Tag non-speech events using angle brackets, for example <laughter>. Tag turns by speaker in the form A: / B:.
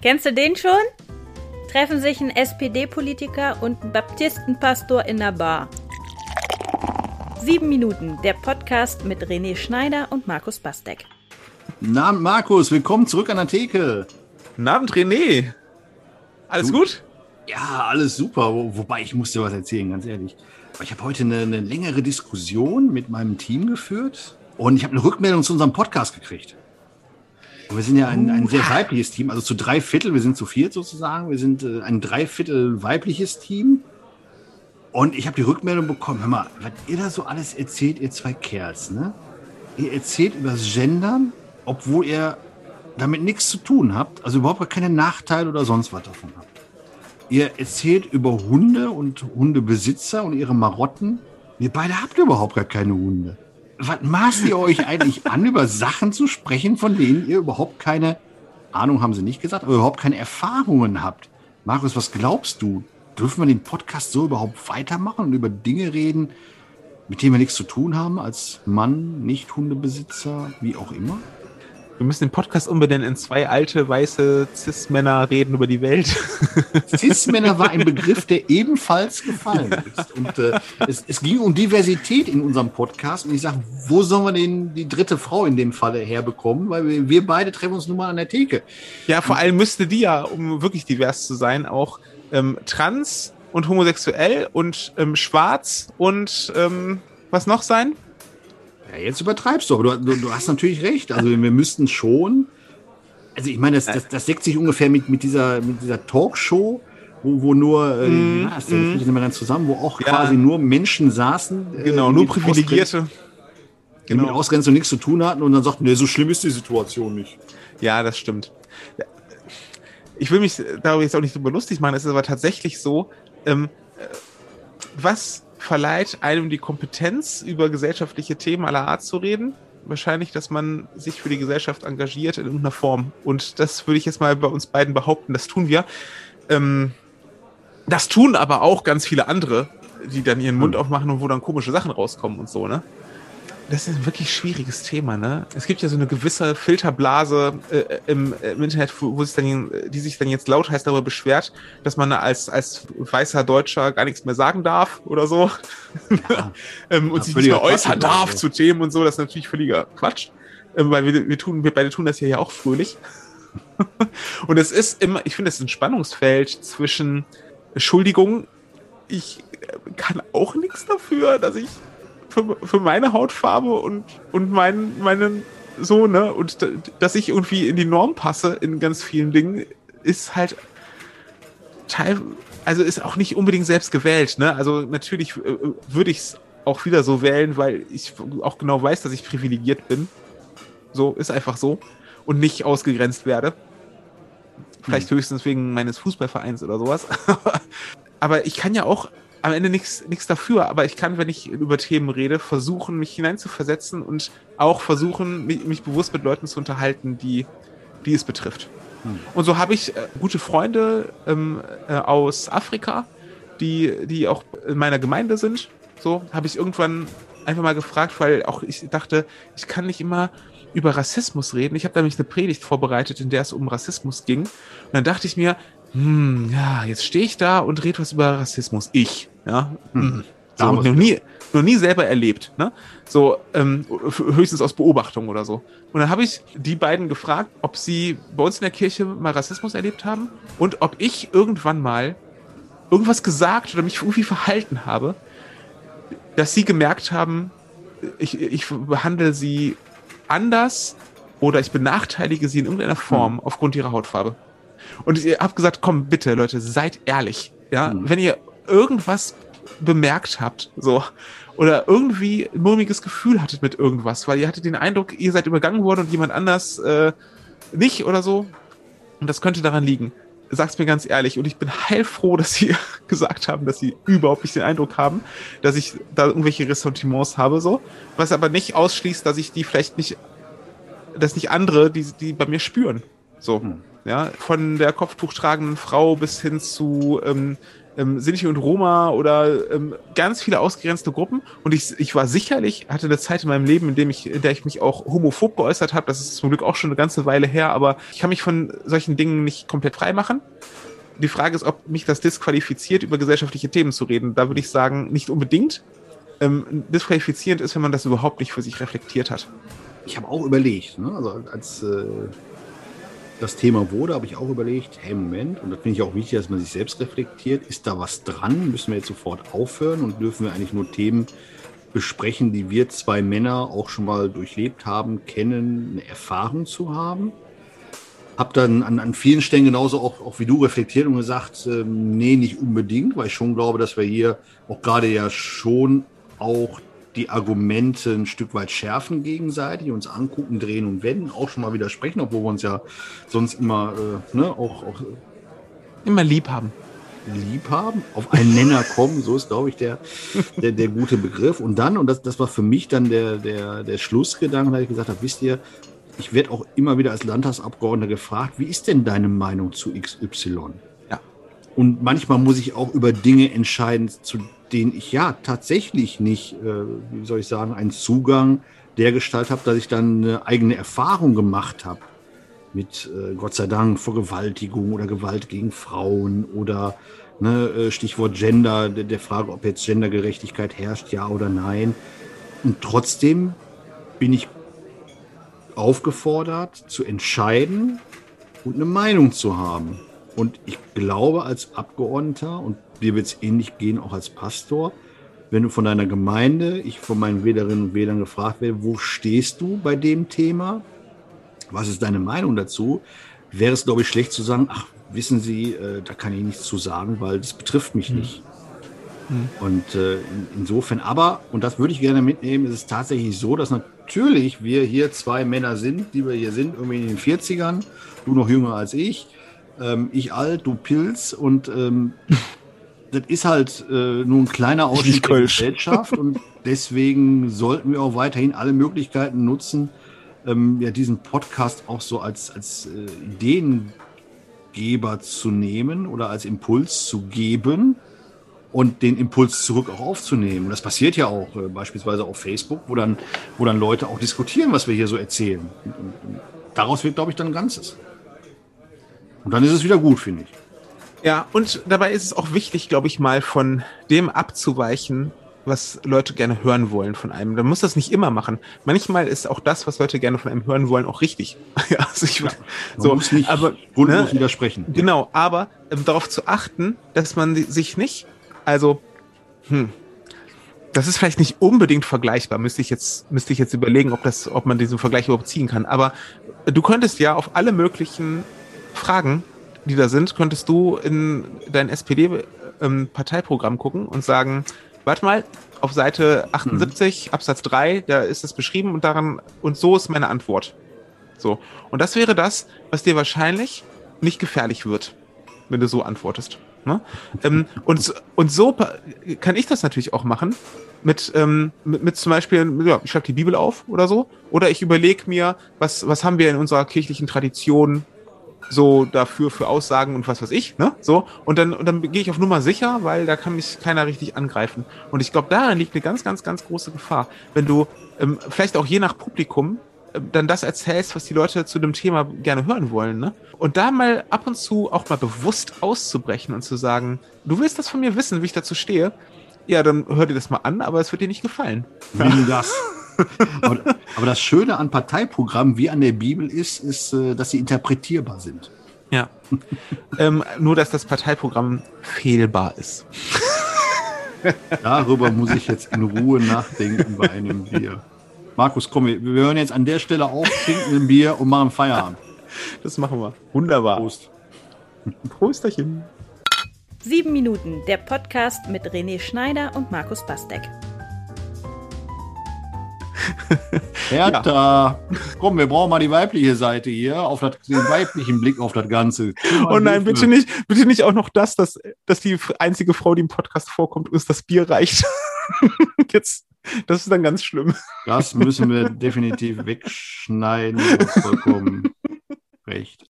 A: Kennst du den schon? Treffen sich ein SPD-Politiker und ein Baptistenpastor in der Bar. Sieben Minuten, der Podcast mit René Schneider und Markus Bastek.
B: Guten Abend, Markus. Willkommen zurück an der Theke.
C: Guten Abend, René. Alles
B: Du-
C: gut?
B: Ja, alles super. Wo, wobei, ich muss dir was erzählen, ganz ehrlich. Ich habe heute eine, eine längere Diskussion mit meinem Team geführt und ich habe eine Rückmeldung zu unserem Podcast gekriegt. Wir sind ja ein, ein sehr weibliches Team, also zu drei Viertel, wir sind zu viert sozusagen, wir sind äh, ein Dreiviertel weibliches Team. Und ich habe die Rückmeldung bekommen, hör mal, was ihr da so alles erzählt, ihr zwei Kerls, ne? Ihr erzählt über das Gendern, obwohl ihr damit nichts zu tun habt, also überhaupt gar keine Nachteile oder sonst was davon habt. Ihr erzählt über Hunde und Hundebesitzer und ihre Marotten. Ihr beide habt überhaupt gar keine Hunde. Was maßt ihr euch eigentlich an, über Sachen zu sprechen, von denen ihr überhaupt keine Ahnung haben sie nicht gesagt, aber überhaupt keine Erfahrungen habt? Markus, was glaubst du? Dürfen wir den Podcast so überhaupt weitermachen und über Dinge reden, mit denen wir nichts zu tun haben, als Mann, Nicht-Hundebesitzer, wie auch immer?
C: Wir müssen den Podcast umbenennen in zwei alte, weiße Cis-Männer reden über die Welt. <laughs>
B: Cis-Männer war ein Begriff, der ebenfalls gefallen ist. Und äh, es, es ging um Diversität in unserem Podcast. Und ich sage, wo sollen wir denn die dritte Frau in dem Falle herbekommen? Weil wir, wir beide treffen uns nun mal an der Theke.
C: ja, vor allem müsste die ja, um wirklich divers zu sein, auch ähm, trans und homosexuell und ähm, schwarz und ähm, was noch sein?
B: Ja, jetzt übertreibst du, aber du, du, hast natürlich recht. Also wir müssten schon. Also ich meine, das, das, das deckt sich ungefähr mit, mit, dieser, mit dieser Talkshow, wo, wo nur, äh,
C: Mm,
B: ja, das ich nicht mehr ganz zusammen, wo auch
C: Ja.
B: quasi nur Menschen saßen. äh,
C: Genau, nur
B: mit
C: Privilegierte.
B: Ausgrenz- Die mit
C: Genau.
B: Ausgrenzung nichts zu tun hatten und dann sagten, nee, so schlimm ist die Situation nicht.
C: Ja, das stimmt. Ich will mich darüber jetzt auch nicht so lustig machen, es ist aber tatsächlich so, ähm, äh, was verleiht einem die Kompetenz, über gesellschaftliche Themen aller Art zu reden? Wahrscheinlich, dass man sich für die Gesellschaft engagiert in irgendeiner Form. Und das würde ich jetzt mal bei uns beiden behaupten, das tun wir. Ähm, das tun aber auch ganz viele andere, die dann ihren Mund aufmachen und wo dann komische Sachen rauskommen und so, ne? Das ist ein wirklich schwieriges Thema, ne? Es gibt ja so eine gewisse Filterblase äh, im, im Internet, wo, sich dann, die sich dann jetzt lautheiß darüber beschwert, dass man als, als weißer Deutscher gar nichts mehr sagen darf oder so. <laughs> ähm, und
B: Ja,
C: sich nicht mehr äußern darf
B: also.
C: zu Themen und so. Das ist natürlich völliger Quatsch. Ähm, weil wir, wir tun, wir beide tun das hier ja auch fröhlich. <laughs> und es ist immer, ich finde, es ist ein Spannungsfeld zwischen Entschuldigung, ich äh, kann auch nichts dafür, dass ich für, für meine Hautfarbe und, und mein, meinen so, ne, und dass ich irgendwie in die Norm passe in ganz vielen Dingen, ist halt teil, also ist auch nicht unbedingt selbst gewählt, ne? Also natürlich äh, würde ich es auch wieder so wählen, weil ich auch genau weiß, dass ich privilegiert bin. So, ist einfach so. Und nicht ausgegrenzt werde. Vielleicht höchstens wegen meines Fußballvereins oder sowas. <laughs> aber ich kann ja auch am Ende nichts dafür, aber ich kann, wenn ich über Themen rede, versuchen, mich hineinzuversetzen und auch versuchen, mich, mich bewusst mit Leuten zu unterhalten, die, die es betrifft. Und so habe ich äh, gute Freunde ähm, äh, aus Afrika, die, die auch in meiner Gemeinde sind. So habe ich irgendwann einfach mal gefragt, weil auch ich dachte, ich kann nicht immer über Rassismus reden. Ich habe nämlich eine Predigt vorbereitet, in der es um Rassismus ging. Und dann dachte ich mir, hm, ja, jetzt stehe ich da und rede was über Rassismus. Ich, ja. Hm. So,
B: Da muss
C: noch nie, noch nie selber erlebt, ne? So, ähm, höchstens aus Beobachtung oder so. Und dann habe ich die beiden gefragt, ob sie bei uns in der Kirche mal Rassismus erlebt haben und ob ich irgendwann mal irgendwas gesagt oder mich irgendwie verhalten habe, dass sie gemerkt haben, ich, ich behandle sie anders oder ich benachteilige sie in irgendeiner Form aufgrund ihrer Hautfarbe. Und ich habe gesagt, komm bitte Leute, seid ehrlich, ja, wenn ihr irgendwas bemerkt habt, so oder irgendwie ein mulmiges Gefühl hattet mit irgendwas, weil ihr hattet den Eindruck, ihr seid übergangen worden und jemand anders äh, nicht oder so. Und das könnte daran liegen. Sag's mir ganz ehrlich. Und ich bin heilfroh, dass Sie <laughs> gesagt haben, dass Sie überhaupt nicht den Eindruck haben, dass ich da irgendwelche Ressentiments habe, so. Was aber nicht ausschließt, dass ich die vielleicht nicht, dass nicht andere, die, die bei mir spüren. So. Ja, von der Kopftuch tragenden Frau bis hin zu ähm, ähm, Sinti und Roma oder ähm, ganz viele ausgegrenzte Gruppen. Und ich, ich war sicherlich, hatte eine Zeit in meinem Leben, in, dem ich, in der ich mich auch homophob geäußert habe. Das ist zum Glück auch schon eine ganze Weile her, aber ich kann mich von solchen Dingen nicht komplett frei machen. Die Frage ist, ob mich das disqualifiziert, über gesellschaftliche Themen zu reden. Da würde ich sagen, nicht unbedingt. Ähm, disqualifizierend ist, wenn man das überhaupt nicht für sich reflektiert hat.
B: Ich habe auch überlegt, ne? also als äh, das Thema wurde, habe ich auch überlegt, hey Moment, und das finde ich auch wichtig, dass man sich selbst reflektiert, ist da was dran? Müssen wir jetzt sofort aufhören und dürfen wir eigentlich nur Themen besprechen, die wir zwei Männer auch schon mal durchlebt haben, kennen, eine Erfahrung zu haben? Hab dann an, an vielen Stellen genauso auch, auch wie du reflektiert und gesagt, ähm, nee, nicht unbedingt, weil ich schon glaube, dass wir hier auch gerade ja schon auch die Argumente ein Stück weit schärfen gegenseitig, uns angucken, drehen und wenden, auch schon mal widersprechen, obwohl wir uns ja sonst immer äh, ne, auch, auch
C: immer lieb haben.
B: Lieb haben, auf einen Nenner kommen, so ist, glaube ich, der, der, der gute Begriff. Und dann, und das, das war für mich dann der, der, der Schlussgedanke, da ich gesagt habe, wisst ihr, ich werde auch immer wieder als Landtagsabgeordneter gefragt, wie ist denn deine Meinung zu XY?
C: Ja.
B: Und manchmal muss ich auch über Dinge entscheiden, zu den ich ja tatsächlich nicht, äh, wie soll ich sagen, einen Zugang der Gestalt habe, dass ich dann eine eigene Erfahrung gemacht habe mit äh, Gott sei Dank Vergewaltigung oder Gewalt gegen Frauen oder ne, äh, Stichwort Gender, der, der Frage, ob jetzt Gendergerechtigkeit herrscht, ja oder nein. Und trotzdem bin ich aufgefordert zu entscheiden und eine Meinung zu haben. Und ich glaube, als Abgeordneter, und dir wird es ähnlich gehen, auch als Pastor, wenn du von deiner Gemeinde, ich von meinen Wählerinnen und Wählern gefragt werde, wo stehst du bei dem Thema? Was ist deine Meinung dazu? Wäre es, glaube ich, schlecht zu sagen, ach, wissen Sie, äh, da kann ich nichts zu sagen, weil das betrifft mich hm. nicht. Hm. Und äh, in, insofern, aber, und das würde ich gerne mitnehmen, ist es tatsächlich so, dass natürlich wir hier zwei Männer sind, die wir hier sind, irgendwie in den 40ern, du noch jünger als ich, ähm, ich alt, du Pilz und ähm, <laughs> das ist halt äh, nur ein kleiner Ausschnitt der Gesellschaft und <laughs> deswegen sollten wir auch weiterhin alle Möglichkeiten nutzen, ähm, ja, diesen Podcast auch so als, als äh, Ideengeber zu nehmen oder als Impuls zu geben und den Impuls zurück auch aufzunehmen. Das passiert ja auch äh, beispielsweise auf Facebook, wo dann, wo dann Leute auch diskutieren, was wir hier so erzählen. Und, und, und daraus wird, glaube ich, dann ein Ganzes. Und dann ist es wieder gut, finde ich.
C: Ja, und dabei ist es auch wichtig, glaube ich, mal von dem abzuweichen, was Leute gerne hören wollen von einem. Man muss das nicht immer machen. Manchmal ist auch das, was Leute gerne von einem hören wollen, auch richtig. <laughs>
B: ja, also ich, ja, so, muss nicht aber, grundlos ne, widersprechen.
C: Genau, aber ähm, darauf zu achten, dass man sich nicht, also, hm, das ist vielleicht nicht unbedingt vergleichbar. Müsste ich jetzt, müsste ich jetzt überlegen, ob das, ob man diesen Vergleich überhaupt ziehen kann. Aber du könntest ja auf alle möglichen Fragen, die da sind, könntest du in dein SPD-Parteiprogramm ähm, gucken und sagen, warte mal, auf Seite 78, mhm. Absatz 3, da ist es beschrieben und daran, und so ist meine Antwort. So. Und das wäre das, was dir wahrscheinlich nicht gefährlich wird, wenn du so antwortest. Ne? ähm, und, und so kann ich das natürlich auch machen. Mit, ähm, mit, mit zum Beispiel, ja, ich schreibe die Bibel auf oder so. Oder ich überlege mir, was, was haben wir in unserer kirchlichen Tradition so dafür für Aussagen und was weiß ich, ne? So. Und dann, und dann gehe ich auf Nummer sicher, weil da kann mich keiner richtig angreifen. Und ich glaube, daran liegt eine ganz, ganz, ganz große Gefahr. Wenn du ähm, vielleicht auch je nach Publikum äh, dann das erzählst, was die Leute zu dem Thema gerne hören wollen, ne? Und da mal ab und zu auch mal bewusst auszubrechen und zu sagen, du willst das von mir wissen, wie ich dazu stehe, ja, dann hör dir das mal an, aber es wird dir nicht gefallen.
B: Wie das? <laughs> aber, aber, das Schöne an Parteiprogrammen wie an der Bibel ist, ist, äh, dass sie interpretierbar sind.
C: Ja. ähm, nur, dass das Parteiprogramm fehlbar ist.
B: Darüber muss ich jetzt in Ruhe nachdenken bei einem Bier. Markus, komm, wir hören jetzt an der Stelle auf, trinken ein Bier und machen Feierabend.
C: Das machen wir. Wunderbar.
B: Prost.
C: Prosterchen.
A: Sieben Minuten, der Podcast mit René Schneider und Markus Bastek.
B: Hertha, <laughs> ja. komm, wir brauchen mal die weibliche Seite hier, auf das, den weiblichen Blick auf das Ganze.
C: Oh nein, bitte nicht, bitte nicht auch noch das, dass, dass die einzige Frau, die im Podcast vorkommt, ist, das Bier reicht. <laughs> Jetzt, das ist dann ganz schlimm.
B: Das müssen wir definitiv wegschneiden. Vollkommen <laughs> recht.